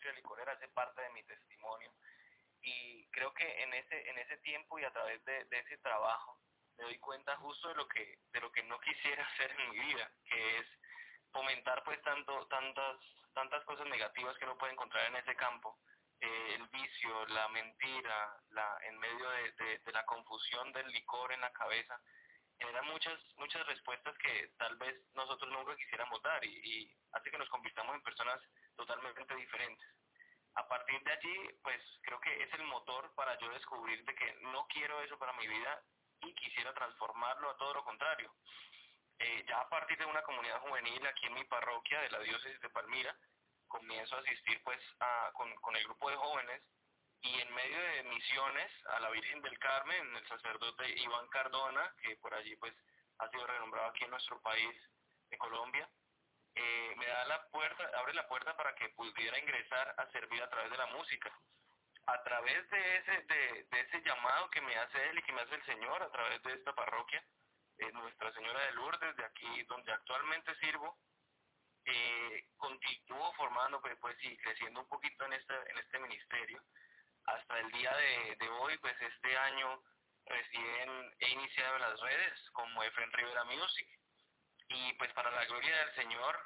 industria licorera, hace parte de mi testimonio. Y creo que en ese, en ese tiempo y a través de, de ese trabajo me doy cuenta justo de lo que, de lo que no quisiera hacer en mi vida, que es fomentar pues tanto, tantas, tantas cosas negativas que uno puede encontrar en ese campo. Eh, el vicio, la mentira, la, en medio de, de, la confusión del licor en la cabeza, generan muchas, muchas respuestas que tal vez nosotros nunca quisiéramos dar y, y hace que nos convirtamos en personas totalmente diferentes. A partir de allí, pues creo que es el motor para yo descubrir de que no quiero eso para mi vida y quisiera transformarlo a todo lo contrario. Eh, ya a partir de una comunidad juvenil aquí en mi parroquia de la diócesis de Palmira, comienzo a asistir pues con, con el grupo de jóvenes y en medio de misiones a la Virgen del Carmen, el sacerdote Iván Cardona, que por allí pues ha sido renombrado aquí en nuestro país de Colombia, eh, me da la puerta, abre la puerta para que pudiera ingresar a servir a través de la música. A través de ese, de, ese llamado que me hace él y que me hace el Señor, a través de esta parroquia, eh, Nuestra Señora de Lourdes, de aquí donde actualmente sirvo, eh, formando pues, pues y creciendo un poquito en este, en este ministerio. Hasta el día de, de hoy, pues este año recién he iniciado las redes como Efren Rivera Music y pues para la gloria del Señor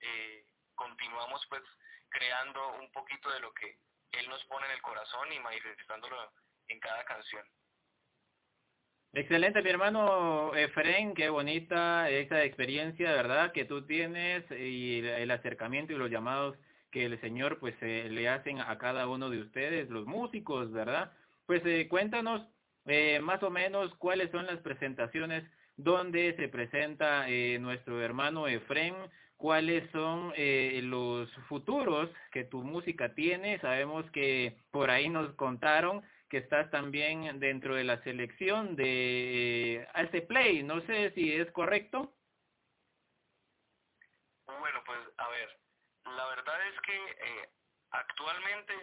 eh, continuamos pues creando un poquito de lo que Él nos pone en el corazón y manifestándolo en cada canción. Excelente, mi hermano Efren, qué bonita esa experiencia, ¿verdad?, que tú tienes y el acercamiento y los llamados que el Señor pues eh, le hacen a cada uno de ustedes, los músicos, ¿verdad? Pues eh, cuéntanos eh, más o menos cuáles son las presentaciones donde se presenta eh, nuestro hermano Efren, cuáles son eh, los futuros que tu música tiene. Sabemos que por ahí nos contaron que estás también dentro de la selección de este Play. No sé si es correcto. Bueno, pues a ver, la verdad es que eh, actualmente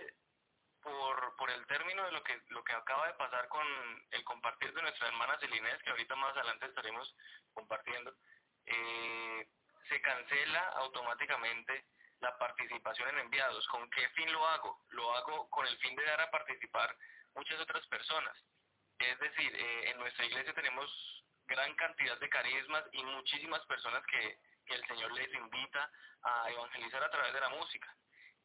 por, por el término de lo que lo que acaba de pasar con el compartir de nuestra hermana Celinés, que ahorita más adelante estaremos compartiendo, eh, se cancela automáticamente la participación en enviados. ¿Con qué fin lo hago? Lo hago con el fin de dar a participar muchas otras personas. Es decir, eh, en nuestra iglesia tenemos gran cantidad de carismas y muchísimas personas que, que el Señor les invita a evangelizar a través de la música.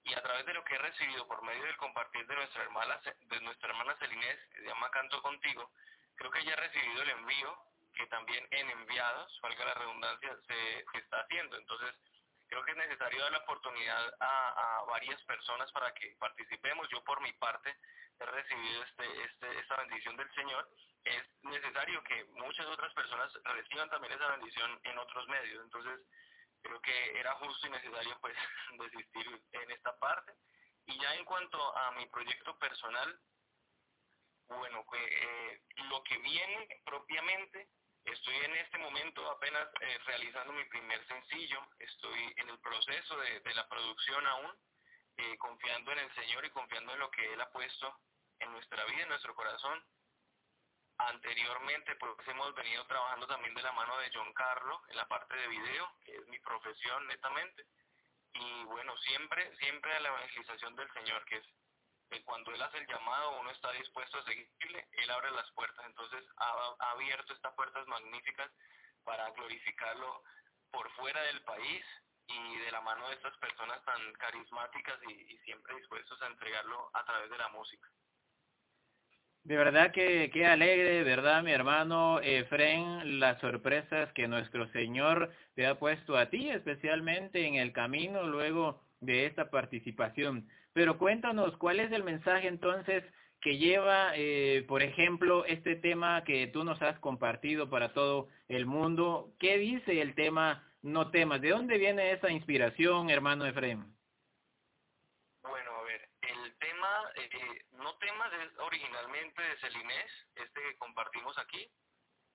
Y a través de lo que he recibido por medio del compartir de nuestra hermana, de nuestra hermana Celinés, que se llama Canto Contigo, creo que ya he recibido el envío que también en enviados, valga la redundancia, se, está haciendo. Entonces, creo que es necesario dar la oportunidad a, a varias personas para que participemos. Yo por mi parte he recibido este, este, esta bendición del Señor, es necesario que muchas otras personas reciban también esa bendición en otros medios. Entonces, creo que era justo y necesario pues desistir en esta parte. Y ya en cuanto a mi proyecto personal, bueno, pues, eh, lo que viene propiamente, estoy en este momento apenas eh, realizando mi primer sencillo, estoy en el proceso de, la producción aún, eh, confiando en el Señor y confiando en lo que Él ha puesto en nuestra vida, en nuestro corazón. Anteriormente, pues hemos venido trabajando también de la mano de John Carlo en la parte de video, que es mi profesión netamente. Y bueno, siempre, siempre a la evangelización del Señor, que es que cuando Él hace el llamado, uno está dispuesto a seguirle, Él abre las puertas. Entonces ha, abierto estas puertas magníficas para glorificarlo por fuera del país y de la mano de estas personas tan carismáticas y siempre dispuestos a entregarlo a través de la música. De verdad que qué alegre, ¿verdad, mi hermano Efren, las sorpresas que nuestro Señor te ha puesto a ti, especialmente en el camino luego de esta participación. Pero cuéntanos, ¿cuál es el mensaje entonces que lleva, eh, por ejemplo, este tema que tú nos has compartido para todo el mundo? ¿Qué dice el tema no temas? ¿De dónde viene esa inspiración, hermano Efren? eh, No temas es originalmente de Celinés, este que compartimos aquí,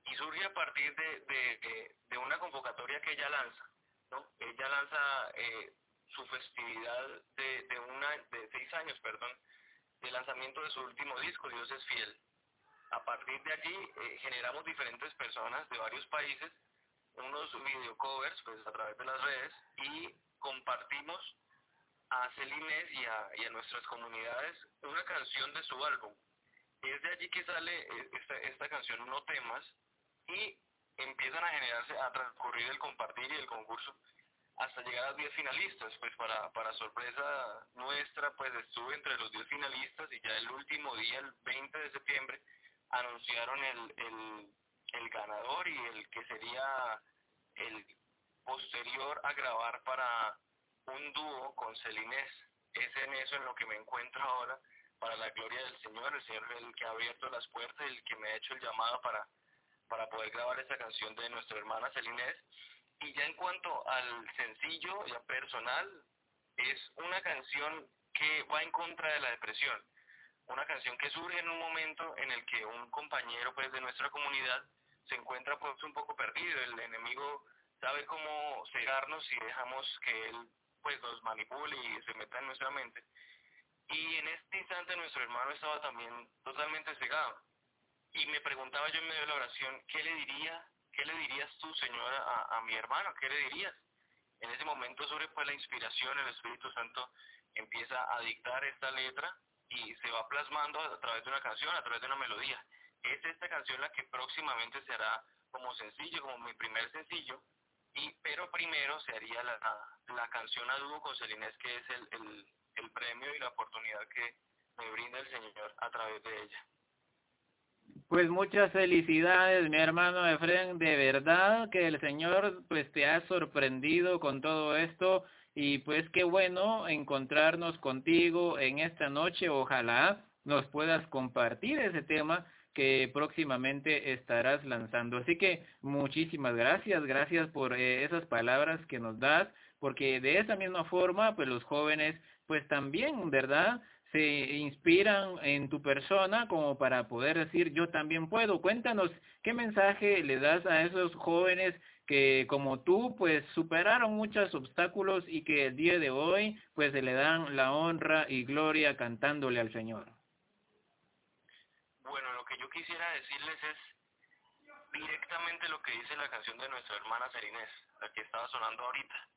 y surge a partir de, de, de, una convocatoria que ella lanza. ¿no? Ella lanza eh, su festividad de, de, una, de seis años, perdón, de lanzamiento de su último disco, Dios es fiel. A partir de allí eh, generamos diferentes personas de varios países, unos video covers pues, a través de las redes y compartimos a Celines y a, y a nuestras comunidades una canción de su álbum. Es de allí que sale eh, esta, esta canción No temas y empiezan a generarse, a transcurrir el compartir y el concurso hasta llegar a los 10 finalistas. Pues para, para sorpresa nuestra, pues estuve entre los 10 finalistas y ya el último día, el 20 de septiembre, anunciaron el, el, el ganador y el que sería el posterior a grabar para un dúo con Celinés. Es en eso en lo que me encuentro ahora, para la gloria del Señor. El Señor es el que ha abierto las puertas, el que me ha hecho el llamado para, para poder grabar esta canción de nuestra hermana Celinés. Y ya en cuanto al sencillo, ya personal, es una canción que va en contra de la depresión. Una canción que surge en un momento en el que un compañero pues de nuestra comunidad se encuentra pues un poco perdido. El enemigo sabe cómo cegarnos si dejamos que él pues nos manipule y se meta en nuestra mente. Y en este instante nuestro hermano estaba también totalmente cegado. Y me preguntaba yo en medio de la oración, ¿qué le diría, qué le dirías tú, Señor, a, a mi hermano? ¿Qué le dirías? En ese momento sobre pues la inspiración, el Espíritu Santo empieza a dictar esta letra y se va plasmando a través de una canción, a través de una melodía. Es esta canción la que próximamente se hará como sencillo, como mi primer sencillo, pero primero se haría la, la canción a dúo con Celinés, que es el, el, el premio y la oportunidad que me brinda el Señor a través de ella. Pues muchas felicidades, mi hermano Efren, de verdad que el Señor pues te ha sorprendido con todo esto. Y pues qué bueno encontrarnos contigo en esta noche, ojalá nos puedas compartir ese tema que próximamente estarás lanzando. Así que muchísimas gracias, gracias por eh, esas palabras que nos das, porque de esa misma forma, pues los jóvenes, pues también, ¿verdad? se inspiran en tu persona como para poder decir yo también puedo. Cuéntanos qué mensaje le das a esos jóvenes que como tú pues superaron muchos obstáculos y que el día de hoy pues se le dan la honra y gloria cantándole al Señor que yo quisiera decirles es directamente lo que dice la canción de nuestra hermana Serinés, la que estaba sonando ahorita.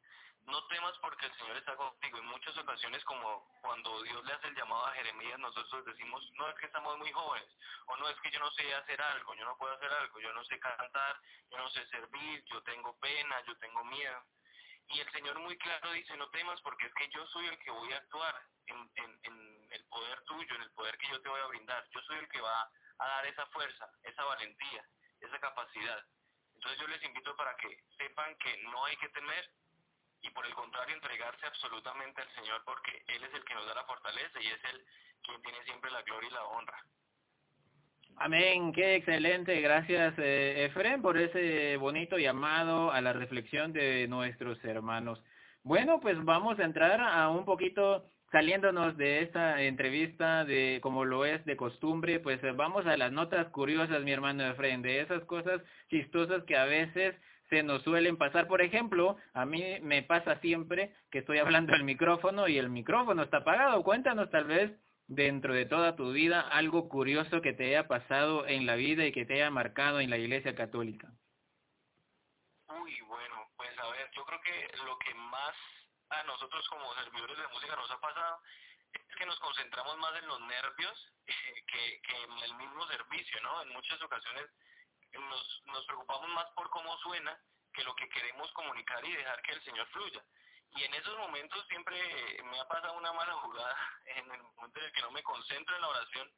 No temas porque el Señor está contigo. En muchas ocasiones, como cuando Dios le hace el llamado a Jeremías, nosotros decimos, no es que estamos muy jóvenes, o no es que yo no sé hacer algo, yo no puedo hacer algo, yo no sé cantar, yo no sé servir, yo tengo pena, yo tengo miedo. Y el Señor muy claro dice, no temas porque es que yo soy el que voy a actuar en, en, en el poder tuyo, en el poder que yo te voy a brindar. Yo soy el que va a dar esa fuerza, esa valentía, esa capacidad. Entonces yo les invito para que sepan que no hay que temer y por el contrario entregarse absolutamente al Señor porque Él es el que nos da la fortaleza y es Él quien tiene siempre la gloria y la honra. Amén, qué excelente, gracias eh, Efren por ese bonito llamado a la reflexión de nuestros hermanos. Bueno, pues vamos a entrar a un poquito saliéndonos de esta entrevista de como lo es de costumbre, pues eh, vamos a las notas curiosas, mi hermano Efraín, de esas cosas chistosas que a veces se nos suelen pasar. Por ejemplo, a mí me pasa siempre que estoy hablando al micrófono y el micrófono está apagado. Cuéntanos tal vez dentro de toda tu vida algo curioso que te haya pasado en la vida y que te haya marcado en la Iglesia Católica. Uy, bueno, pues a ver, yo creo que lo que más a nosotros como servidores de música nos ha pasado es que nos concentramos más en los nervios que, que en el mismo servicio, ¿no? En muchas ocasiones nos, nos preocupamos más por cómo suena que lo que queremos comunicar y dejar que el Señor fluya. Y en esos momentos siempre me ha pasado una mala jugada, en el momento en el que no me concentro en la oración,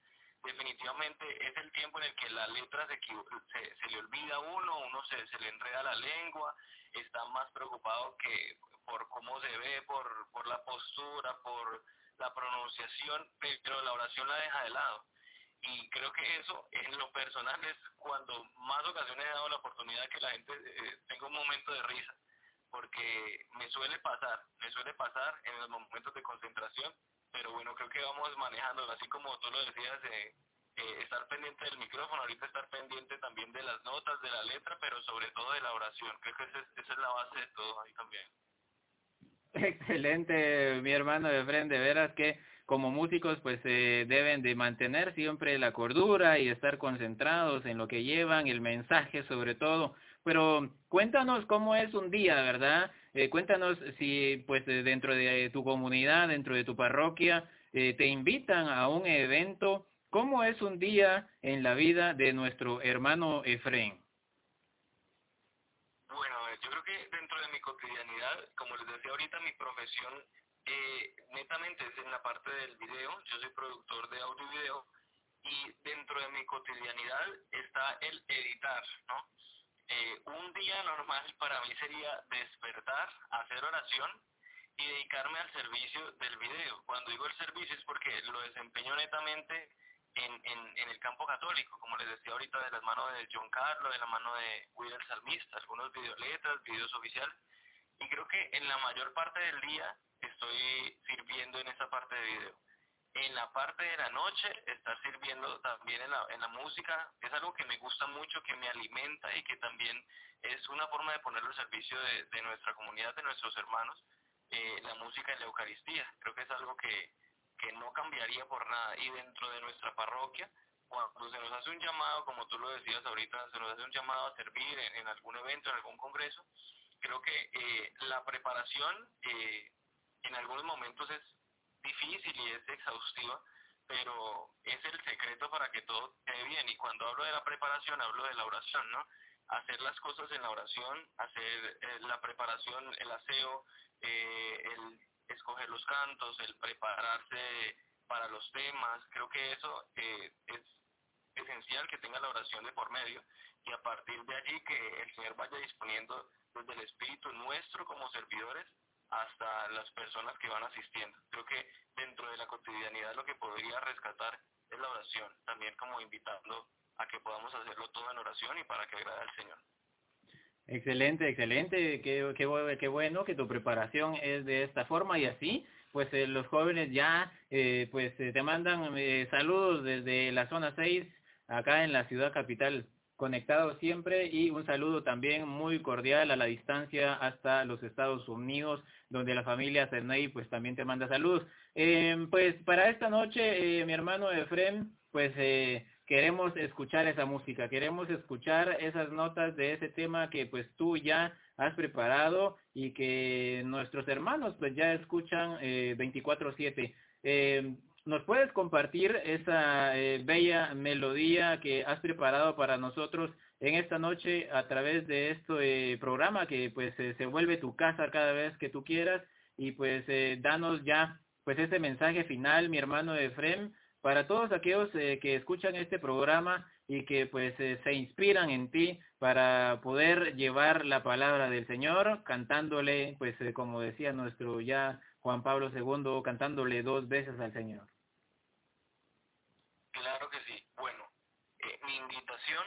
definitivamente es el tiempo en el que la letra se, se, se le olvida a uno, uno se, se le enreda la lengua, está más preocupado que por cómo se ve, por, por la postura, por la pronunciación, pero la oración la deja de lado. Y creo que eso, en lo personal, es cuando más ocasiones he dado la oportunidad que la gente eh, tenga un momento de risa, porque me suele pasar, me suele pasar en los momentos de concentración, pero bueno, creo que vamos manejando, así como tú lo decías, eh, eh, estar pendiente del micrófono, ahorita estar pendiente también de las notas, de la letra, pero sobre todo de la oración. Creo que esa es, esa es la base de todo ahí también. Excelente, mi hermano de veras que como músicos pues se deben de mantener siempre la cordura y estar concentrados en lo que llevan, el mensaje sobre todo. Pero cuéntanos cómo es un día, ¿verdad? eh, cuéntanos si pues dentro de tu comunidad, dentro de tu parroquia, eh, te invitan a un evento. ¿Cómo es un día en la vida de nuestro hermano Efraín? Yo creo que dentro de mi cotidianidad, como les decía ahorita, mi profesión eh, netamente es en la parte del video. Yo soy productor de audio y video y dentro de mi cotidianidad está el editar, ¿no? Eh, un día normal para mí sería despertar, hacer oración y dedicarme al servicio del video. Cuando digo el servicio es porque lo desempeño netamente en, en, en el campo católico, como les decía ahorita, de las manos de John Carlos, de la mano de Will el Salmista, algunos videoletras, videos oficiales. Y creo que en la mayor parte del día estoy sirviendo en esa parte de video en la parte de la noche estar sirviendo también en la, en la música es algo que me gusta mucho, que me alimenta y que también es una forma de ponerlo al servicio de, de nuestra comunidad, de nuestros hermanos, eh, la música en la Eucaristía. Creo que es algo que, que no cambiaría por nada. Y dentro de nuestra parroquia, cuando se nos hace un llamado, como tú lo decías ahorita, se nos hace un llamado a servir en, algún evento, en algún congreso, creo que eh, la preparación eh, en algunos momentos es difícil y es exhaustiva, pero es el secreto para que todo esté bien. Y cuando hablo de la preparación, hablo de la oración, ¿no? Hacer las cosas en la oración, hacer eh, la preparación, el aseo, eh, el escoger los cantos, el prepararse para los temas. Creo que eso eh, es esencial que tenga la oración de por medio y a partir de allí que el Señor vaya disponiendo desde el Espíritu nuestro como servidores hasta las personas que van asistiendo. Creo que dentro de la cotidianidad lo que podría rescatar es la oración, también como invitando a que podamos hacerlo todo en oración y para que agrade al Señor. Excelente, excelente, qué, qué, qué bueno que tu preparación es de esta forma. Y así, pues eh, los jóvenes ya eh, pues eh, te mandan saludos desde la zona 6 acá en la ciudad capital conectados siempre. Y un saludo también muy cordial a la distancia hasta los Estados Unidos, donde la familia Cerney pues también te manda saludos. Eh, pues para esta noche, eh, mi hermano Efrem, pues eh, queremos escuchar esa música, queremos escuchar esas notas de ese tema que pues tú ya has preparado y que nuestros hermanos pues ya escuchan eh, 24/7. Eh, ¿Nos puedes compartir esa eh, bella melodía que has preparado para nosotros en esta noche a través de este programa que pues eh, se vuelve tu casa cada vez que tú quieras y pues danos ya pues ese mensaje final, mi hermano Efrem, para todos aquellos que escuchan este programa y que pues se inspiran en ti para poder llevar la palabra del Señor cantándole pues como decía nuestro ya Juan Pablo II cantándole dos veces al Señor. Claro que sí. Bueno, eh, mi invitación,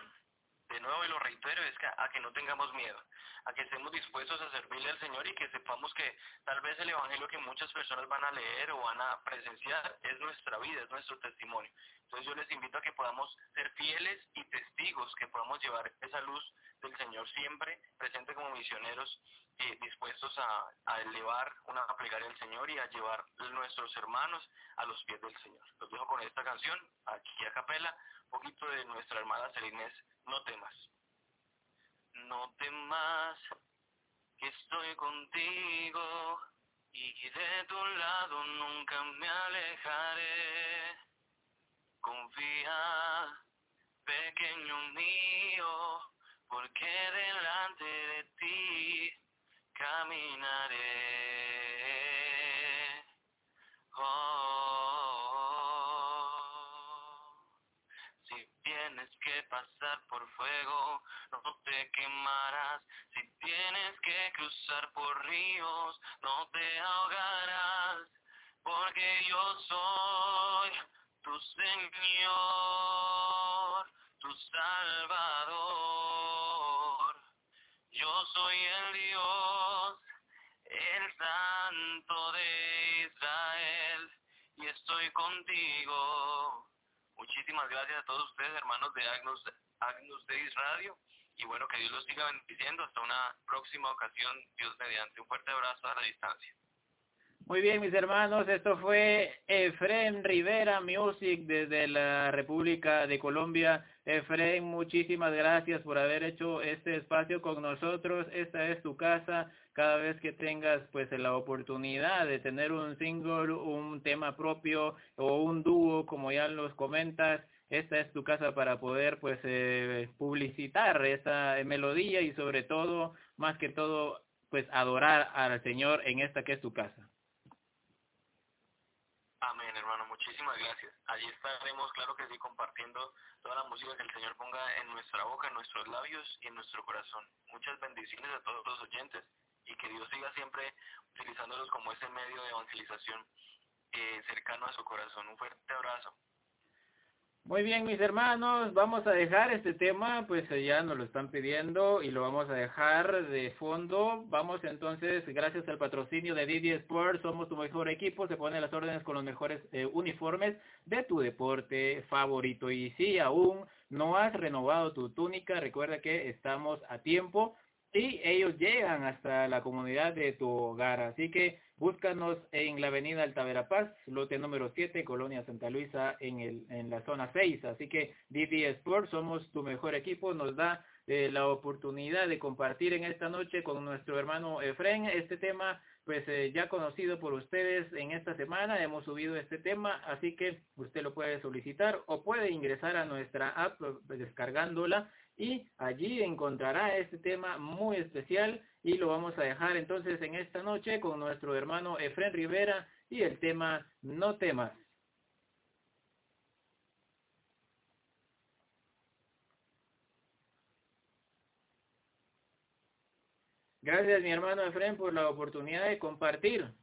de nuevo y lo reitero, es que a que no tengamos miedo, a que estemos dispuestos a servirle al Señor y que sepamos que tal vez el Evangelio que muchas personas van a leer o van a presenciar es nuestra vida, es nuestro testimonio. Entonces yo les invito a que podamos ser fieles y testigos, que podamos llevar esa luz del Señor siempre presente como misioneros eh, dispuestos a, elevar una plegaria al Señor y a llevar nuestros hermanos a los pies del Señor. Los dejo con esta canción, aquí a capela, un poquito de nuestra hermana Celinés, No temas. No temas que estoy contigo y de tu lado nunca me alejaré. Confía, pequeño mío, porque delante de ti caminaré. Oh, si tienes que pasar no te quemarás. Si tienes que cruzar por ríos, no te ahogarás. Porque yo soy tu Señor, tu Salvador. Yo soy el Dios, el Santo de Israel, y estoy contigo. Muchísimas gracias a todos ustedes, hermanos de Agnus, Agnus Deis Radio, y bueno, que Dios los siga bendiciendo hasta una próxima ocasión, Dios mediante. Un fuerte abrazo a la distancia. Muy bien, mis hermanos, esto fue Efren Rivera Music desde la República de Colombia. Efren, muchísimas gracias por haber hecho este espacio con nosotros. Esta es tu casa. Cada vez que tengas pues la oportunidad de tener un single, un tema propio o un dúo, como ya los comentas, esta es tu casa para poder pues eh, publicitar esa melodía y sobre todo, más que todo, pues adorar al Señor en esta que es tu casa. Amén, hermano. Muchísimas gracias. Allí estaremos, claro que sí, compartiendo toda la música que el Señor ponga en nuestra boca, en nuestros labios y en nuestro corazón. Muchas bendiciones a todos los oyentes y que Dios siga siempre utilizándolos como ese medio de evangelización eh, cercano a su corazón. Un fuerte abrazo. Muy bien, mis hermanos, vamos a dejar este tema, pues eh, ya nos lo están pidiendo y lo vamos a dejar de fondo. Vamos entonces, gracias al patrocinio de Didi Sports, somos tu mejor equipo, se ponen las órdenes con los mejores eh, uniformes de tu deporte favorito. Y si aún no has renovado tu túnica, recuerda que estamos a tiempo y ellos llegan hasta la comunidad de tu hogar. Así que búscanos en la avenida Altavera Paz, lote número 7, Colonia Santa Luisa, en, el, en la zona 6. Así que Didi Sports, somos tu mejor equipo, nos da eh, la oportunidad de compartir en esta noche con nuestro hermano Efren este tema pues eh, ya conocido por ustedes en esta semana, hemos subido este tema, así que usted lo puede solicitar o puede ingresar a nuestra app descargándola y allí encontrará este tema muy especial y lo vamos a dejar entonces en esta noche con nuestro hermano Efren Rivera y el tema No temas. Gracias mi hermano Efren por la oportunidad de compartir